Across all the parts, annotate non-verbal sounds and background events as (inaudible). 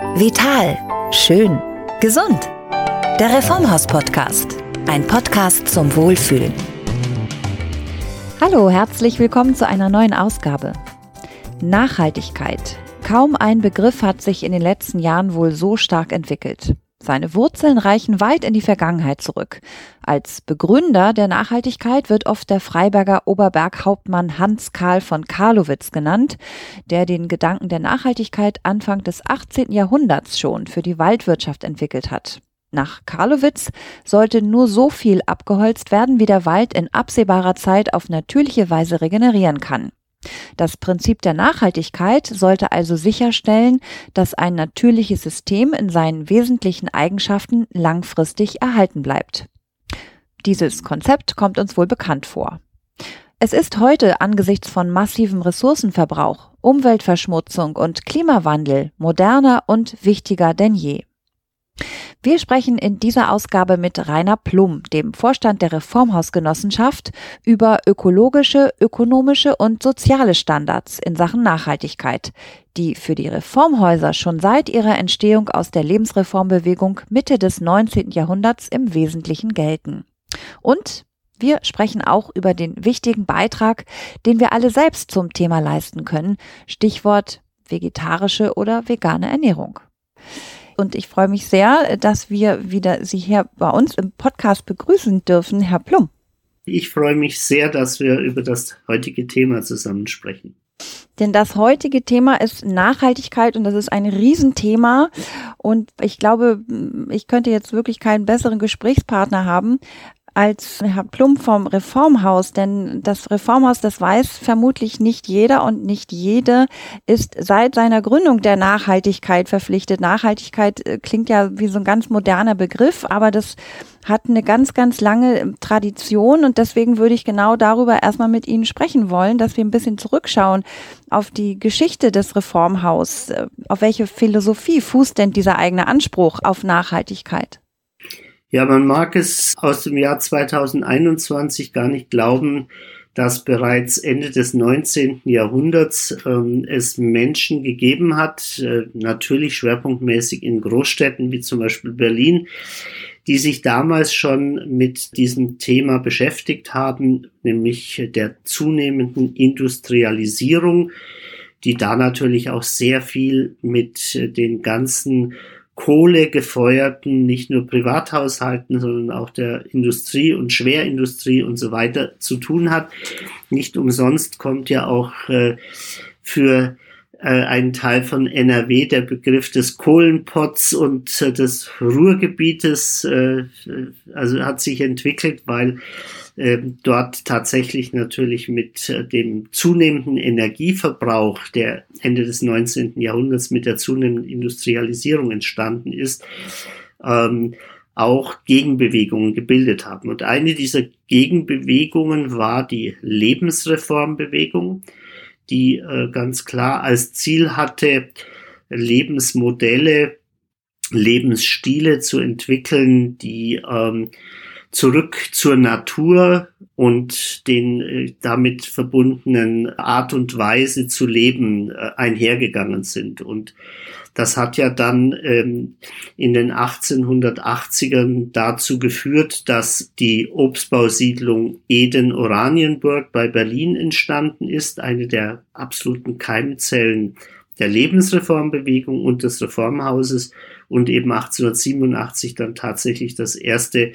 Vital. Schön. Gesund. Der Reformhaus-Podcast. Ein Podcast zum Wohlfühlen. Hallo, herzlich willkommen zu einer neuen Ausgabe. Nachhaltigkeit. Kaum ein Begriff hat sich in den letzten Jahren wohl so stark entwickelt. Seine Wurzeln reichen weit in die Vergangenheit zurück. Als Begründer der Nachhaltigkeit wird oft der Freiberger Oberberghauptmann Hans Karl von Karlowitz genannt, der den Gedanken der Nachhaltigkeit Anfang des 18. Jahrhunderts schon für die Waldwirtschaft entwickelt hat. Nach Karlowitz sollte nur so viel abgeholzt werden, wie der Wald in absehbarer Zeit auf natürliche Weise regenerieren kann. Das Prinzip der Nachhaltigkeit sollte also sicherstellen, dass ein natürliches System in seinen wesentlichen Eigenschaften langfristig erhalten bleibt. Dieses Konzept kommt uns wohl bekannt vor. Es ist heute angesichts von massivem Ressourcenverbrauch, Umweltverschmutzung und Klimawandel moderner und wichtiger denn je. Wir sprechen in dieser Ausgabe mit Rainer Plum, dem Vorstand der Reformhausgenossenschaft, über ökologische, ökonomische und soziale Standards in Sachen Nachhaltigkeit, die für die Reformhäuser schon seit ihrer Entstehung aus der Lebensreformbewegung Mitte des 19. Jahrhunderts im Wesentlichen gelten. Und wir sprechen auch über den wichtigen Beitrag, den wir alle selbst zum Thema leisten können. Stichwort vegetarische oder vegane Ernährung und ich freue mich sehr, dass wir wieder Sie hier bei uns im Podcast begrüßen dürfen, Herr Plum. Ich freue mich sehr, dass wir über das heutige Thema zusammen sprechen. Denn das heutige Thema ist Nachhaltigkeit und das ist ein Riesenthema. Und ich glaube, ich könnte jetzt wirklich keinen besseren Gesprächspartner haben, als Herr Plum vom Reformhaus, denn das Reformhaus, das weiß vermutlich nicht jeder und nicht jede ist seit seiner Gründung der Nachhaltigkeit verpflichtet. Nachhaltigkeit äh, klingt ja wie so ein ganz moderner Begriff, aber das hat eine ganz, ganz lange Tradition und deswegen würde ich genau darüber erstmal mit Ihnen sprechen wollen, dass wir ein bisschen zurückschauen auf die Geschichte des Reformhaus. Äh, auf welche Philosophie fußt denn dieser eigene Anspruch auf Nachhaltigkeit? Ja, man mag es aus dem Jahr 2021 gar nicht glauben, dass bereits Ende des 19. Jahrhunderts ähm, es Menschen gegeben hat, äh, natürlich schwerpunktmäßig in Großstädten wie zum Beispiel Berlin, die sich damals schon mit diesem Thema beschäftigt haben, nämlich der zunehmenden Industrialisierung, die da natürlich auch sehr viel mit den ganzen Kohle gefeuerten, nicht nur Privathaushalten, sondern auch der Industrie und Schwerindustrie und so weiter zu tun hat. Nicht umsonst kommt ja auch äh, für äh, einen Teil von NRW der Begriff des Kohlenpots und äh, des Ruhrgebietes, äh, also hat sich entwickelt, weil ähm, dort tatsächlich natürlich mit äh, dem zunehmenden Energieverbrauch, der Ende des 19. Jahrhunderts mit der zunehmenden Industrialisierung entstanden ist, ähm, auch Gegenbewegungen gebildet haben. Und eine dieser Gegenbewegungen war die Lebensreformbewegung, die äh, ganz klar als Ziel hatte, Lebensmodelle, Lebensstile zu entwickeln, die ähm, zurück zur Natur und den äh, damit verbundenen Art und Weise zu leben äh, einhergegangen sind. Und das hat ja dann ähm, in den 1880ern dazu geführt, dass die Obstbausiedlung Eden-Oranienburg bei Berlin entstanden ist, eine der absoluten Keimzellen der Lebensreformbewegung und des Reformhauses und eben 1887 dann tatsächlich das erste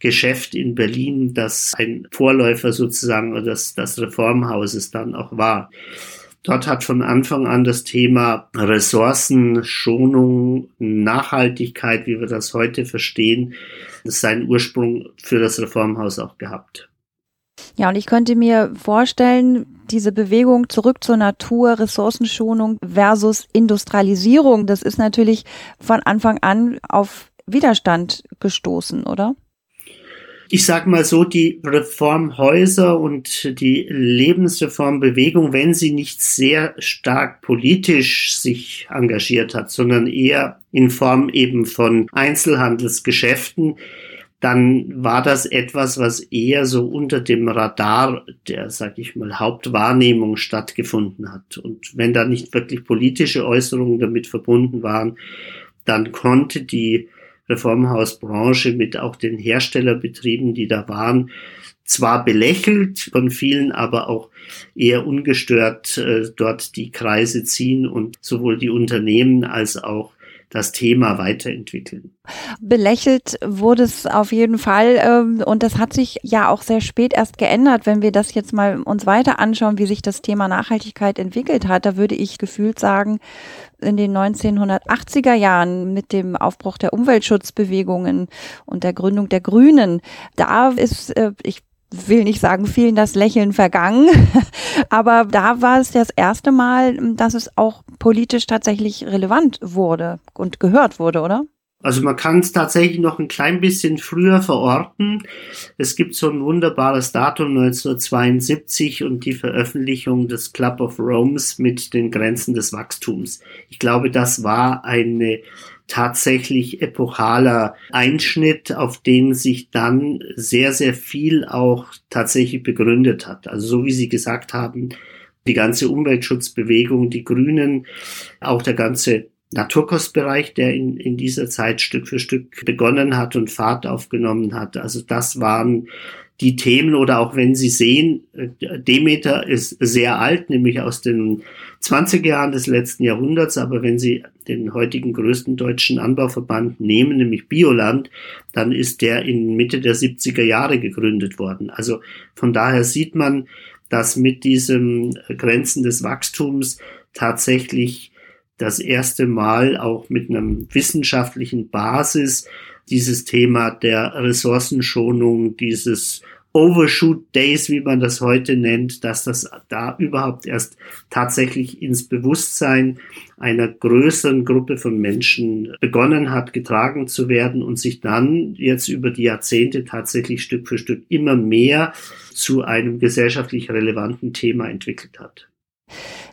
Geschäft in Berlin, das ein Vorläufer sozusagen des, des Reformhauses dann auch war. Dort hat von Anfang an das Thema Ressourcenschonung, Nachhaltigkeit, wie wir das heute verstehen, seinen Ursprung für das Reformhaus auch gehabt. Ja, und ich könnte mir vorstellen, diese Bewegung zurück zur Natur, Ressourcenschonung versus Industrialisierung, das ist natürlich von Anfang an auf Widerstand gestoßen, oder? Ich sag mal so, die Reformhäuser und die Lebensreformbewegung, wenn sie nicht sehr stark politisch sich engagiert hat, sondern eher in Form eben von Einzelhandelsgeschäften, dann war das etwas, was eher so unter dem Radar der, sag ich mal, Hauptwahrnehmung stattgefunden hat. Und wenn da nicht wirklich politische Äußerungen damit verbunden waren, dann konnte die Reformhausbranche mit auch den Herstellerbetrieben, die da waren, zwar belächelt von vielen, aber auch eher ungestört äh, dort die Kreise ziehen und sowohl die Unternehmen als auch das Thema weiterentwickeln. Belächelt wurde es auf jeden Fall ähm, und das hat sich ja auch sehr spät erst geändert. Wenn wir das jetzt mal uns weiter anschauen, wie sich das Thema Nachhaltigkeit entwickelt hat, da würde ich gefühlt sagen, in den 1980er Jahren mit dem Aufbruch der Umweltschutzbewegungen und der Gründung der Grünen, da ist, äh, ich will nicht sagen, vielen das Lächeln vergangen. (laughs) Aber da war es das erste Mal, dass es auch politisch tatsächlich relevant wurde und gehört wurde, oder? Also man kann es tatsächlich noch ein klein bisschen früher verorten. Es gibt so ein wunderbares Datum 1972 und die Veröffentlichung des Club of Rome's mit den Grenzen des Wachstums. Ich glaube, das war eine tatsächlich epochaler Einschnitt, auf den sich dann sehr, sehr viel auch tatsächlich begründet hat. Also so wie Sie gesagt haben, die ganze Umweltschutzbewegung, die Grünen, auch der ganze Naturkostbereich, der in, in dieser Zeit Stück für Stück begonnen hat und Fahrt aufgenommen hat. Also das waren die Themen oder auch wenn Sie sehen, Demeter ist sehr alt, nämlich aus den 20er Jahren des letzten Jahrhunderts, aber wenn Sie den heutigen größten deutschen Anbauverband nehmen, nämlich Bioland, dann ist der in Mitte der 70er Jahre gegründet worden. Also von daher sieht man, dass mit diesem Grenzen des Wachstums tatsächlich das erste Mal auch mit einem wissenschaftlichen Basis dieses Thema der Ressourcenschonung, dieses Overshoot Days, wie man das heute nennt, dass das da überhaupt erst tatsächlich ins Bewusstsein einer größeren Gruppe von Menschen begonnen hat, getragen zu werden und sich dann jetzt über die Jahrzehnte tatsächlich Stück für Stück immer mehr zu einem gesellschaftlich relevanten Thema entwickelt hat.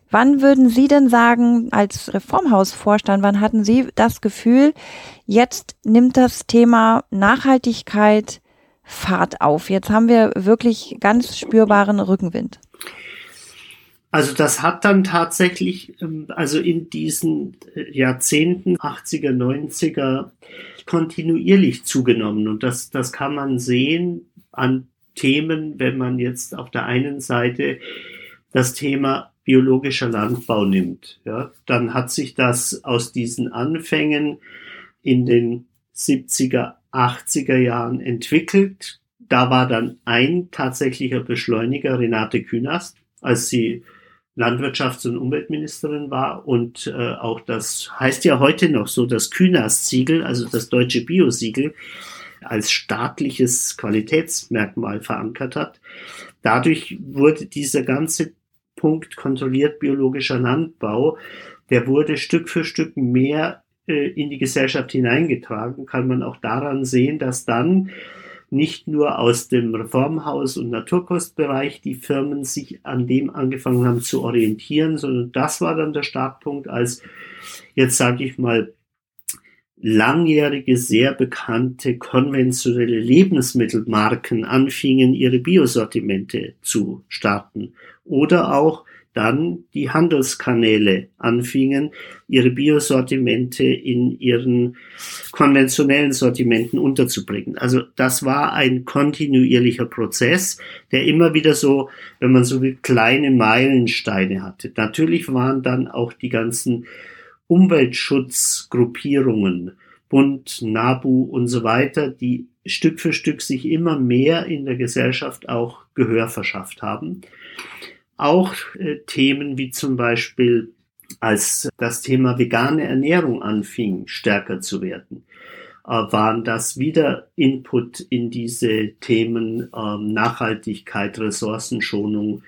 Wann würden Sie denn sagen, als Reformhausvorstand, wann hatten Sie das Gefühl, jetzt nimmt das Thema Nachhaltigkeit Fahrt auf? Jetzt haben wir wirklich ganz spürbaren Rückenwind. Also das hat dann tatsächlich, ähm, also in diesen äh, Jahrzehnten 80er, 90er kontinuierlich zugenommen. Und das, das kann man sehen an Themen, wenn man jetzt auf der einen Seite das Thema biologischer Landbau nimmt, ja, dann hat sich das aus diesen Anfängen in den 70er, 80er Jahren entwickelt. Da war dann ein tatsächlicher Beschleuniger Renate Künast, als sie Landwirtschafts- und Umweltministerin war und äh, auch das heißt ja heute noch so das Künast-Siegel, also das deutsche Bio-Siegel, als staatliches Qualitätsmerkmal verankert hat. Dadurch wurde dieser ganze Punkt kontrolliert biologischer Landbau, der wurde Stück für Stück mehr äh, in die Gesellschaft hineingetragen, kann man auch daran sehen, dass dann nicht nur aus dem Reformhaus- und Naturkostbereich die Firmen sich an dem angefangen haben zu orientieren, sondern das war dann der Startpunkt, als jetzt sage ich mal langjährige, sehr bekannte konventionelle Lebensmittelmarken anfingen, ihre Biosortimente zu starten oder auch dann die Handelskanäle anfingen, ihre Biosortimente in ihren konventionellen Sortimenten unterzubringen. Also das war ein kontinuierlicher Prozess, der immer wieder so, wenn man so will, kleine Meilensteine hatte. Natürlich waren dann auch die ganzen Umweltschutzgruppierungen, Bund, NABU und so weiter, die Stück für Stück sich immer mehr in der Gesellschaft auch Gehör verschafft haben. Auch äh, Themen wie zum Beispiel, als das Thema vegane Ernährung anfing, stärker zu werden, waren das wieder Input in diese Themen äh, Nachhaltigkeit, Ressourcenschonung,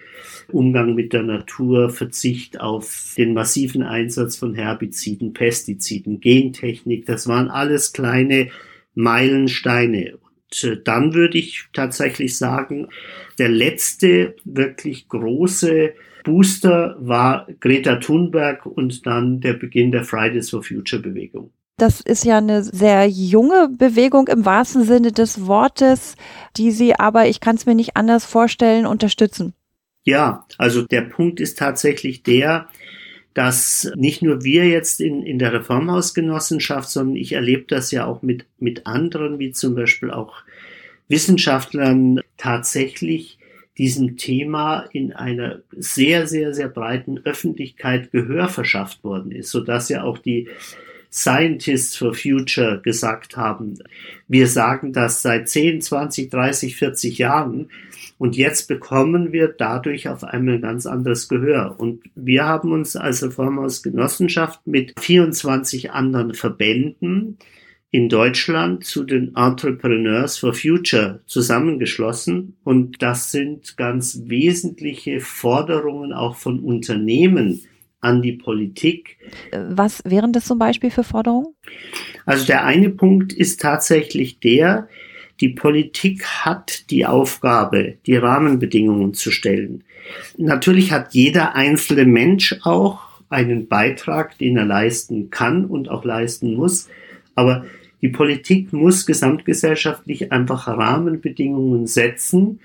Umgang mit der Natur, Verzicht auf den massiven Einsatz von Herbiziden, Pestiziden, Gentechnik. Das waren alles kleine Meilensteine. Und äh, dann würde ich tatsächlich sagen, der letzte wirklich große Booster war Greta Thunberg und dann der Beginn der Fridays for Future Bewegung. Das ist ja eine sehr junge Bewegung im wahrsten Sinne des Wortes, die Sie aber, ich kann es mir nicht anders vorstellen, unterstützen. Ja, also der Punkt ist tatsächlich der, dass nicht nur wir jetzt in, in der Reformhausgenossenschaft, sondern ich erlebe das ja auch mit, mit anderen, wie zum Beispiel auch Wissenschaftlern, tatsächlich diesem Thema in einer sehr, sehr, sehr breiten Öffentlichkeit Gehör verschafft worden ist, sodass ja auch die Scientists for Future gesagt haben, wir sagen das seit 10, 20, 30, 40 Jahren und jetzt bekommen wir dadurch auf einmal ein ganz anderes Gehör. Und wir haben uns als Reformhausgenossenschaft mit 24 anderen Verbänden in Deutschland zu den Entrepreneurs for Future zusammengeschlossen. Und das sind ganz wesentliche Forderungen auch von Unternehmen, an die Politik. Was wären das zum Beispiel für Forderungen? Also der eine Punkt ist tatsächlich der, die Politik hat die Aufgabe, die Rahmenbedingungen zu stellen. Natürlich hat jeder einzelne Mensch auch einen Beitrag, den er leisten kann und auch leisten muss. Aber die Politik muss gesamtgesellschaftlich einfach Rahmenbedingungen setzen,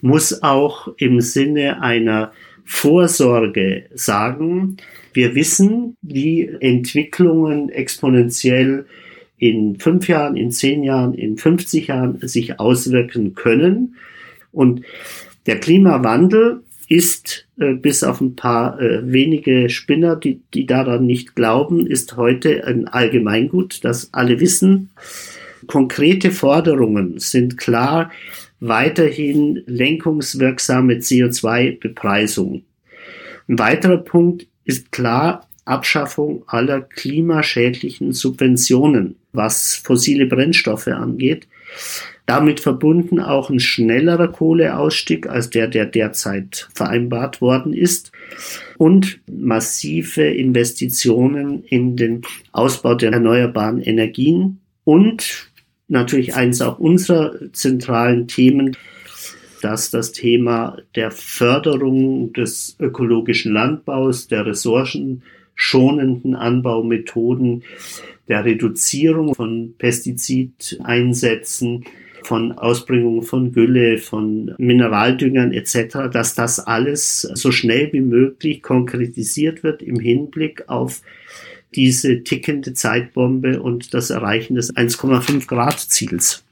muss auch im Sinne einer Vorsorge sagen, wir wissen, wie Entwicklungen exponentiell in fünf Jahren, in zehn Jahren, in 50 Jahren sich auswirken können. Und der Klimawandel ist, äh, bis auf ein paar äh, wenige Spinner, die, die daran nicht glauben, ist heute ein Allgemeingut, das alle wissen. Konkrete Forderungen sind klar, weiterhin lenkungswirksame CO2-Bepreisung. Ein weiterer Punkt ist klar Abschaffung aller klimaschädlichen Subventionen, was fossile Brennstoffe angeht. Damit verbunden auch ein schnellerer Kohleausstieg als der, der derzeit vereinbart worden ist und massive Investitionen in den Ausbau der erneuerbaren Energien und natürlich eines auch unserer zentralen Themen, dass das Thema der Förderung des ökologischen Landbaus, der ressourcenschonenden Anbaumethoden, der Reduzierung von Pestizideinsätzen, von Ausbringung von Gülle, von Mineraldüngern etc., dass das alles so schnell wie möglich konkretisiert wird im Hinblick auf diese tickende Zeitbombe und das Erreichen des 1,5 Grad Ziels.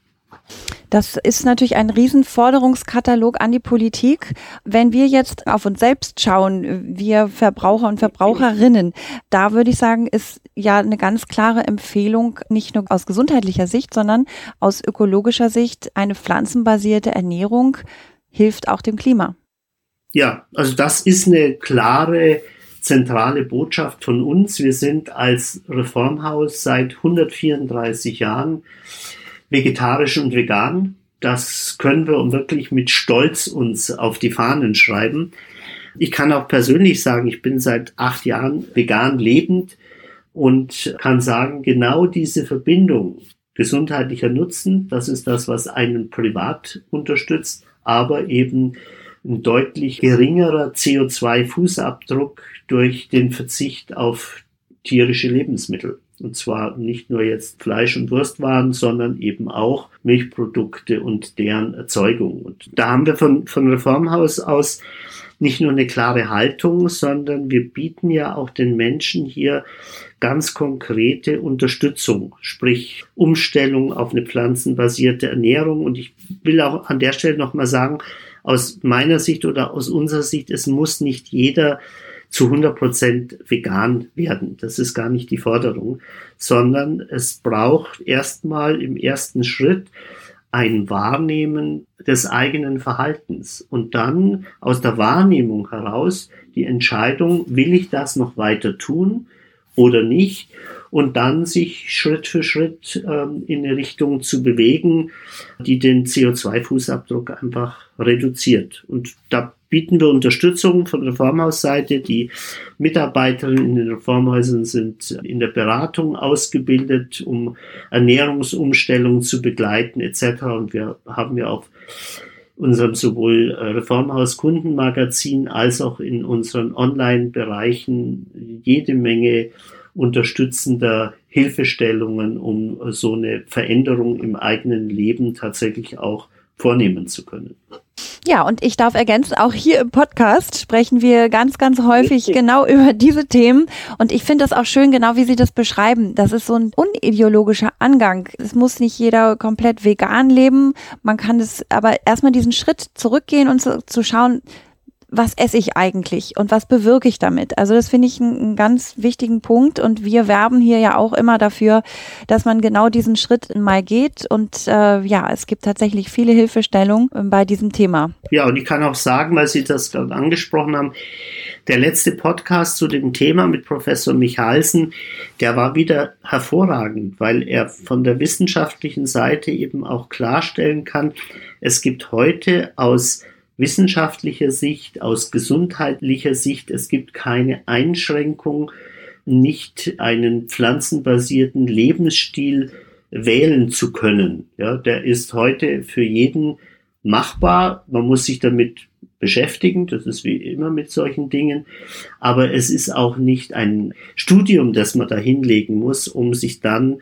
Das ist natürlich ein Riesenforderungskatalog an die Politik. Wenn wir jetzt auf uns selbst schauen, wir Verbraucher und Verbraucherinnen, da würde ich sagen, ist ja eine ganz klare Empfehlung, nicht nur aus gesundheitlicher Sicht, sondern aus ökologischer Sicht, eine pflanzenbasierte Ernährung hilft auch dem Klima. Ja, also das ist eine klare zentrale Botschaft von uns. Wir sind als Reformhaus seit 134 Jahren vegetarisch und vegan. Das können wir wirklich mit Stolz uns auf die Fahnen schreiben. Ich kann auch persönlich sagen, ich bin seit acht Jahren vegan lebend und kann sagen, genau diese Verbindung gesundheitlicher Nutzen, das ist das, was einen privat unterstützt, aber eben ein deutlich geringerer CO2-Fußabdruck durch den Verzicht auf tierische Lebensmittel. Und zwar nicht nur jetzt Fleisch- und Wurstwaren, sondern eben auch Milchprodukte und deren Erzeugung. Und da haben wir von, von Reformhaus aus nicht nur eine klare Haltung, sondern wir bieten ja auch den Menschen hier ganz konkrete Unterstützung, sprich Umstellung auf eine pflanzenbasierte Ernährung. Und ich will auch an der Stelle nochmal sagen, aus meiner Sicht oder aus unserer Sicht, es muss nicht jeder zu 100 Prozent vegan werden. Das ist gar nicht die Forderung, sondern es braucht erstmal im ersten Schritt ein Wahrnehmen des eigenen Verhaltens und dann aus der Wahrnehmung heraus die Entscheidung, will ich das noch weiter tun oder nicht und dann sich Schritt für Schritt ähm, in eine Richtung zu bewegen, die den CO2-Fußabdruck einfach reduziert. Und da bieten wir Unterstützung von Reformhausseite. Die Mitarbeiterinnen in den Reformhäusern sind in der Beratung ausgebildet, um Ernährungsumstellungen zu begleiten etc. Und wir haben ja auch unserem sowohl Reformhaus Kundenmagazin als auch in unseren Online-Bereichen jede Menge unterstützender Hilfestellungen, um so eine Veränderung im eigenen Leben tatsächlich auch vornehmen zu können. Ja, und ich darf ergänzen, auch hier im Podcast sprechen wir ganz, ganz häufig genau über diese Themen. Und ich finde das auch schön, genau wie Sie das beschreiben. Das ist so ein unideologischer Angang. Es muss nicht jeder komplett vegan leben. Man kann es aber erstmal diesen Schritt zurückgehen und zu, zu schauen, was esse ich eigentlich und was bewirke ich damit? Also das finde ich einen, ganz wichtigen Punkt und wir werben hier ja auch immer dafür, dass man genau diesen Schritt mal geht und äh, ja, es gibt tatsächlich viele Hilfestellungen äh, bei diesem Thema. Ja, und ich kann auch sagen, weil Sie das gerade angesprochen haben, der letzte Podcast zu dem Thema mit Professor Michalsen, der war wieder hervorragend, weil er von der wissenschaftlichen Seite eben auch klarstellen kann, es gibt heute aus wissenschaftlicher Sicht, aus gesundheitlicher Sicht, es gibt keine Einschränkung, nicht einen pflanzenbasierten Lebensstil wählen zu können. Ja, der ist heute für jeden machbar. Man muss sich damit beschäftigen. Das ist wie immer mit solchen Dingen. Aber es ist auch nicht ein Studium, das man da hinlegen muss, um sich dann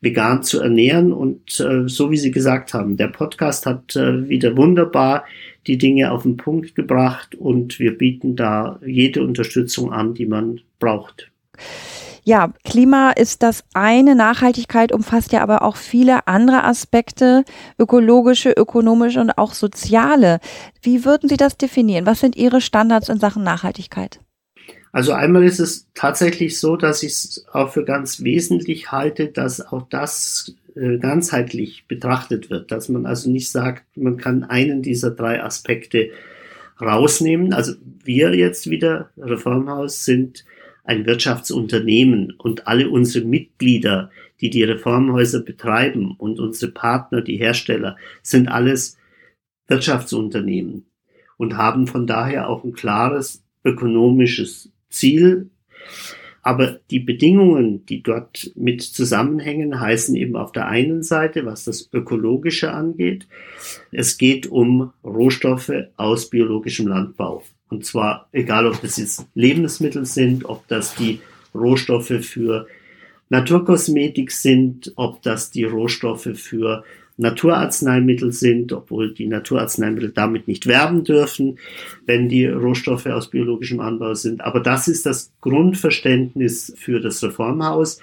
vegan zu ernähren. Und äh, so wie Sie gesagt haben, der Podcast hat äh, wieder wunderbar die Dinge auf den Punkt gebracht und wir bieten da jede Unterstützung an, die man braucht. Ja, Klima ist das eine, Nachhaltigkeit umfasst ja aber auch viele andere Aspekte, ökologische, ökonomische und auch soziale. Wie würden Sie das definieren? Was sind Ihre Standards in Sachen Nachhaltigkeit? Also einmal ist es tatsächlich so, dass ich es auch für ganz wesentlich halte, dass auch das äh, ganzheitlich betrachtet wird, dass man also nicht sagt, man kann einen dieser drei Aspekte rausnehmen. Also wir jetzt wieder, Reformhaus, sind ein Wirtschaftsunternehmen und alle unsere Mitglieder, die die Reformhäuser betreiben und unsere Partner, die Hersteller, sind alles Wirtschaftsunternehmen und haben von daher auch ein klares ökonomisches Ziel, aber die Bedingungen, die dort mit zusammenhängen, heißen eben auf der einen Seite, was das Ökologische angeht, es geht um Rohstoffe aus biologischem Landbau. Und zwar egal, ob das jetzt Lebensmittel sind, ob das die Rohstoffe für Naturkosmetik sind, ob das die Rohstoffe für Naturarzneimittel sind, obwohl die Naturarzneimittel damit nicht werben dürfen, wenn die Rohstoffe aus biologischem Anbau sind. Aber das ist das Grundverständnis für das Reformhaus.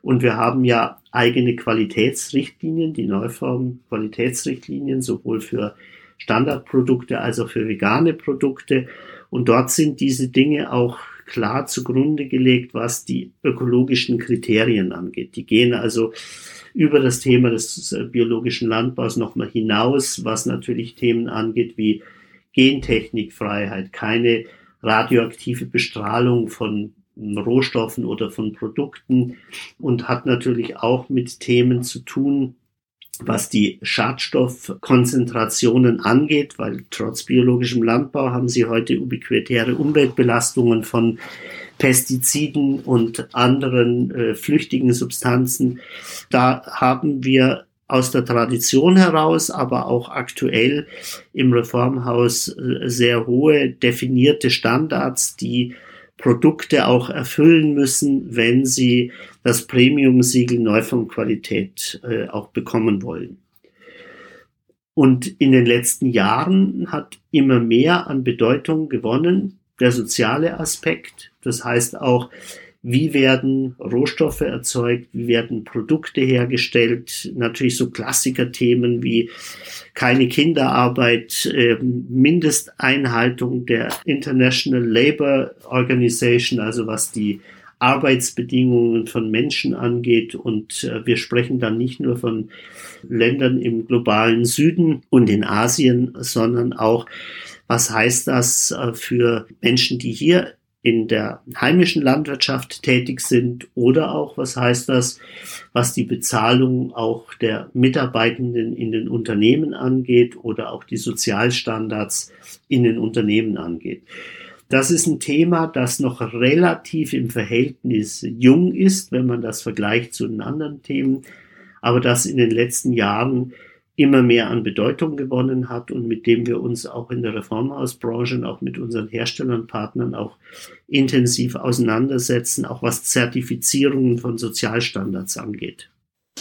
Und wir haben ja eigene Qualitätsrichtlinien, die Neuform Qualitätsrichtlinien, sowohl für Standardprodukte als auch für vegane Produkte. Und dort sind diese Dinge auch klar zugrunde gelegt, was die ökologischen Kriterien angeht. Die gehen also über das Thema des äh, biologischen Landbaus nochmal hinaus, was natürlich Themen angeht wie Gentechnikfreiheit, keine radioaktive Bestrahlung von Rohstoffen oder von Produkten und hat natürlich auch mit Themen zu tun, was die Schadstoffkonzentrationen angeht, weil trotz biologischem Landbau haben sie heute ubiquitäre Umweltbelastungen von Pestiziden und anderen äh, flüchtigen Substanzen. Da haben wir aus der Tradition heraus, aber auch aktuell im Reformhaus äh, sehr hohe definierte Standards, die Produkte auch erfüllen müssen, wenn sie das Premium-Siegel Neuformqualität äh, auch bekommen wollen. Und in den letzten Jahren hat immer mehr an Bedeutung gewonnen der soziale Aspekt. Das heißt auch, wie werden Rohstoffe erzeugt, wie werden Produkte hergestellt, natürlich so Klassikerthemen wie keine Kinderarbeit, äh, Mindesteinhaltung der International Labour Organization, also was die Arbeitsbedingungen von Menschen angeht. Und äh, wir sprechen dann nicht nur von Ländern im globalen Süden und in Asien, sondern auch, was heißt das äh, für Menschen, die hier in der heimischen Landwirtschaft tätig sind oder auch, was heißt das, was die Bezahlung auch der Mitarbeitenden in den Unternehmen angeht oder auch die Sozialstandards in den Unternehmen angeht. Das ist ein Thema, das noch relativ im Verhältnis jung ist, wenn man das vergleicht zu den anderen Themen, aber das in den letzten Jahren immer mehr an Bedeutung gewonnen hat und mit dem wir uns auch in der Reformhausbranche und auch mit unseren Herstellern, Partnern auch intensiv auseinandersetzen, auch was Zertifizierungen von Sozialstandards angeht.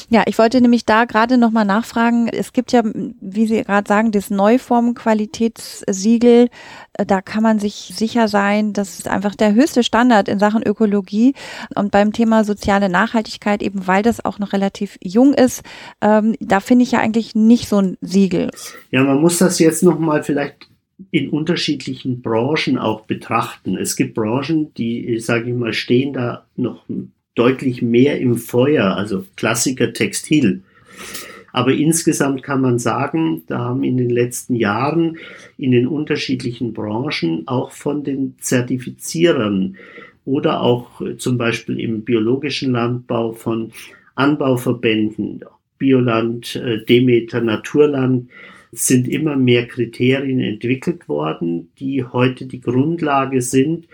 Ja, ich wollte nämlich da gerade nochmal nachfragen. Es gibt ja, wie Sie gerade sagen, das Neuform-Qualitätssiegel. Da kann man sich sicher sein, das ist einfach der höchste Standard in Sachen Ökologie. Und beim Thema soziale Nachhaltigkeit, eben weil das auch noch relativ jung ist, ähm, da finde ich ja eigentlich nicht so ein Siegel. Ja, man muss das jetzt nochmal vielleicht in unterschiedlichen Branchen auch betrachten. Es gibt Branchen, die, sage ich mal, stehen da noch deutlich mehr im Feuer, also Klassiker Textil. Aber insgesamt kann man sagen, da haben in den letzten Jahren in den unterschiedlichen Branchen auch von den Zertifizierern oder auch zum Beispiel im biologischen Landbau von Anbauverbänden, Bioland, äh, Demeter, Naturland, sind immer mehr Kriterien entwickelt worden, die heute die Grundlage sind,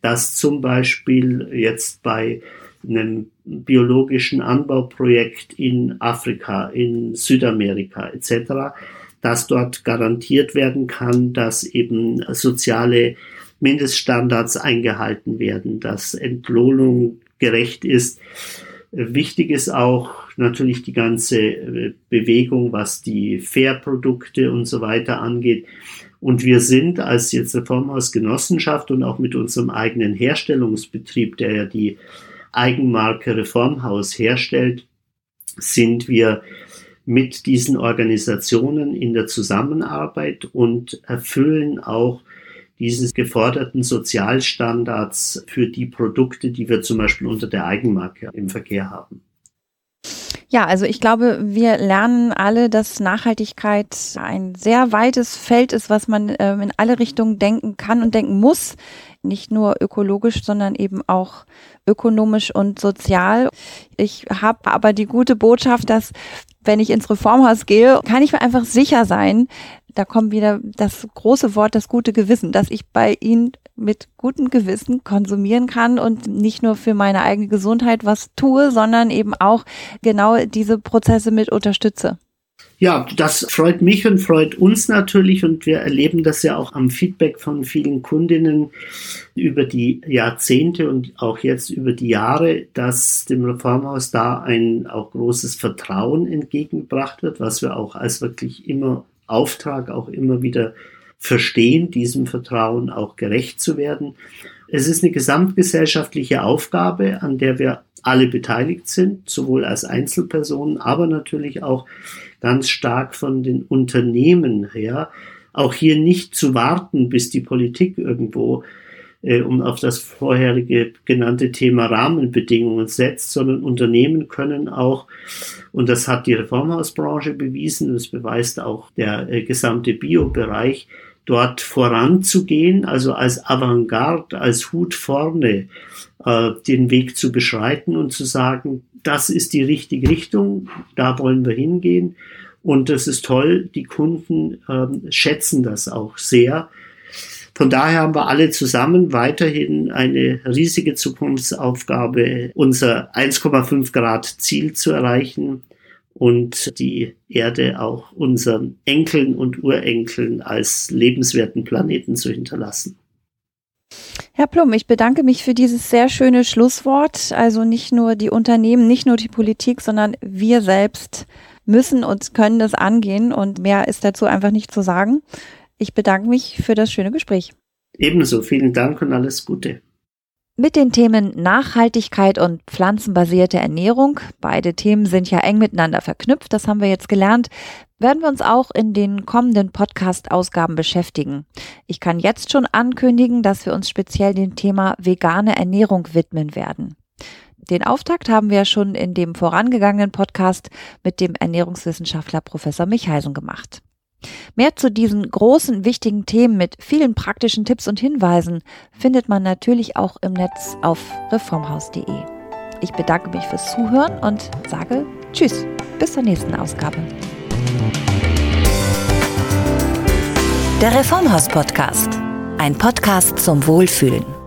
dass zum Beispiel jetzt bei einem biologischen Anbauprojekt in Afrika, in Südamerika etc., dass dort garantiert werden kann, dass eben soziale Mindeststandards eingehalten werden, dass Entlohnung gerecht ist. Wichtig ist auch natürlich die ganze äh, Bewegung, was die Fairprodukte und so weiter angeht. Und wir sind als jetzt Reformhausgenossenschaft und auch mit unserem eigenen Herstellungsbetrieb, der ja die Eigenmarke Reformhaus herstellt, sind wir mit diesen Organisationen in der Zusammenarbeit und erfüllen auch diese geforderten Sozialstandards für die Produkte, die wir zum Beispiel unter der Eigenmarke im Verkehr haben. Ja, also ich glaube, wir lernen alle, dass Nachhaltigkeit ein sehr weites Feld ist, was man ähm, in alle Richtungen denken kann und denken muss. Nicht nur ökologisch, sondern eben auch ökonomisch und sozial. Ich habe aber die gute Botschaft, dass wenn ich ins Reformhaus gehe, kann ich mir einfach sicher sein, da kommt wieder das große Wort, das gute Gewissen, dass ich bei Ihnen mit gutem Gewissen konsumieren kann und nicht nur für meine eigene Gesundheit was tue, sondern eben auch genau diese Prozesse mit unterstütze. Ja, das freut mich und freut uns natürlich und wir erleben das ja auch am Feedback von vielen Kundinnen über die Jahrzehnte und auch jetzt über die Jahre, dass dem Reformhaus da ein auch großes Vertrauen entgegengebracht wird, was wir auch als wirklich immer Auftrag auch immer wieder verstehen, diesem Vertrauen auch gerecht zu werden. Es ist eine gesamtgesellschaftliche Aufgabe, an der wir alle beteiligt sind, sowohl als Einzelpersonen, aber natürlich auch ganz stark von den Unternehmen her. Auch hier nicht zu warten, bis die Politik irgendwo äh, um auf das vorherige genannte Thema Rahmenbedingungen setzt, sondern Unternehmen können auch, und das hat die Reformhausbranche bewiesen, das beweist auch der äh, gesamte Biobereich, dort voranzugehen, also als Avantgarde, als Hut vorne äh, den Weg zu beschreiten und zu sagen, das ist die richtige Richtung, da wollen wir hingehen. Und das ist toll, die Kunden ähm, schätzen das auch sehr, von daher haben wir alle zusammen weiterhin eine riesige Zukunftsaufgabe, unser 1,5 Grad Ziel zu erreichen und die Erde auch unseren Enkeln und Urenkeln als lebenswerten Planeten zu hinterlassen. Herr Plum, ich bedanke mich für dieses sehr schöne Schlusswort. Also nicht nur die Unternehmen, nicht nur die Politik, sondern wir selbst müssen und können das angehen und mehr ist dazu einfach nicht zu sagen. Ich bedanke mich für das schöne Gespräch. Ebenso, vielen Dank und alles Gute. Mit den Themen Nachhaltigkeit und pflanzenbasierte Ernährung, beide Themen sind ja eng miteinander verknüpft, das haben wir jetzt gelernt, werden wir uns auch in den kommenden Podcast-Ausgaben beschäftigen. Ich kann jetzt schon ankündigen, dass wir uns speziell dem Thema vegane Ernährung widmen werden. Den Auftakt haben wir schon in dem vorangegangenen Podcast mit dem Ernährungswissenschaftler Professor Michaisen gemacht. Mehr zu diesen großen, wichtigen Themen mit vielen praktischen Tipps und Hinweisen findet man natürlich auch im Netz auf reformhaus.de. Ich bedanke mich fürs Zuhören und sage Tschüss, bis zur nächsten Ausgabe. Der Reformhaus Podcast, ein Podcast zum Wohlfühlen.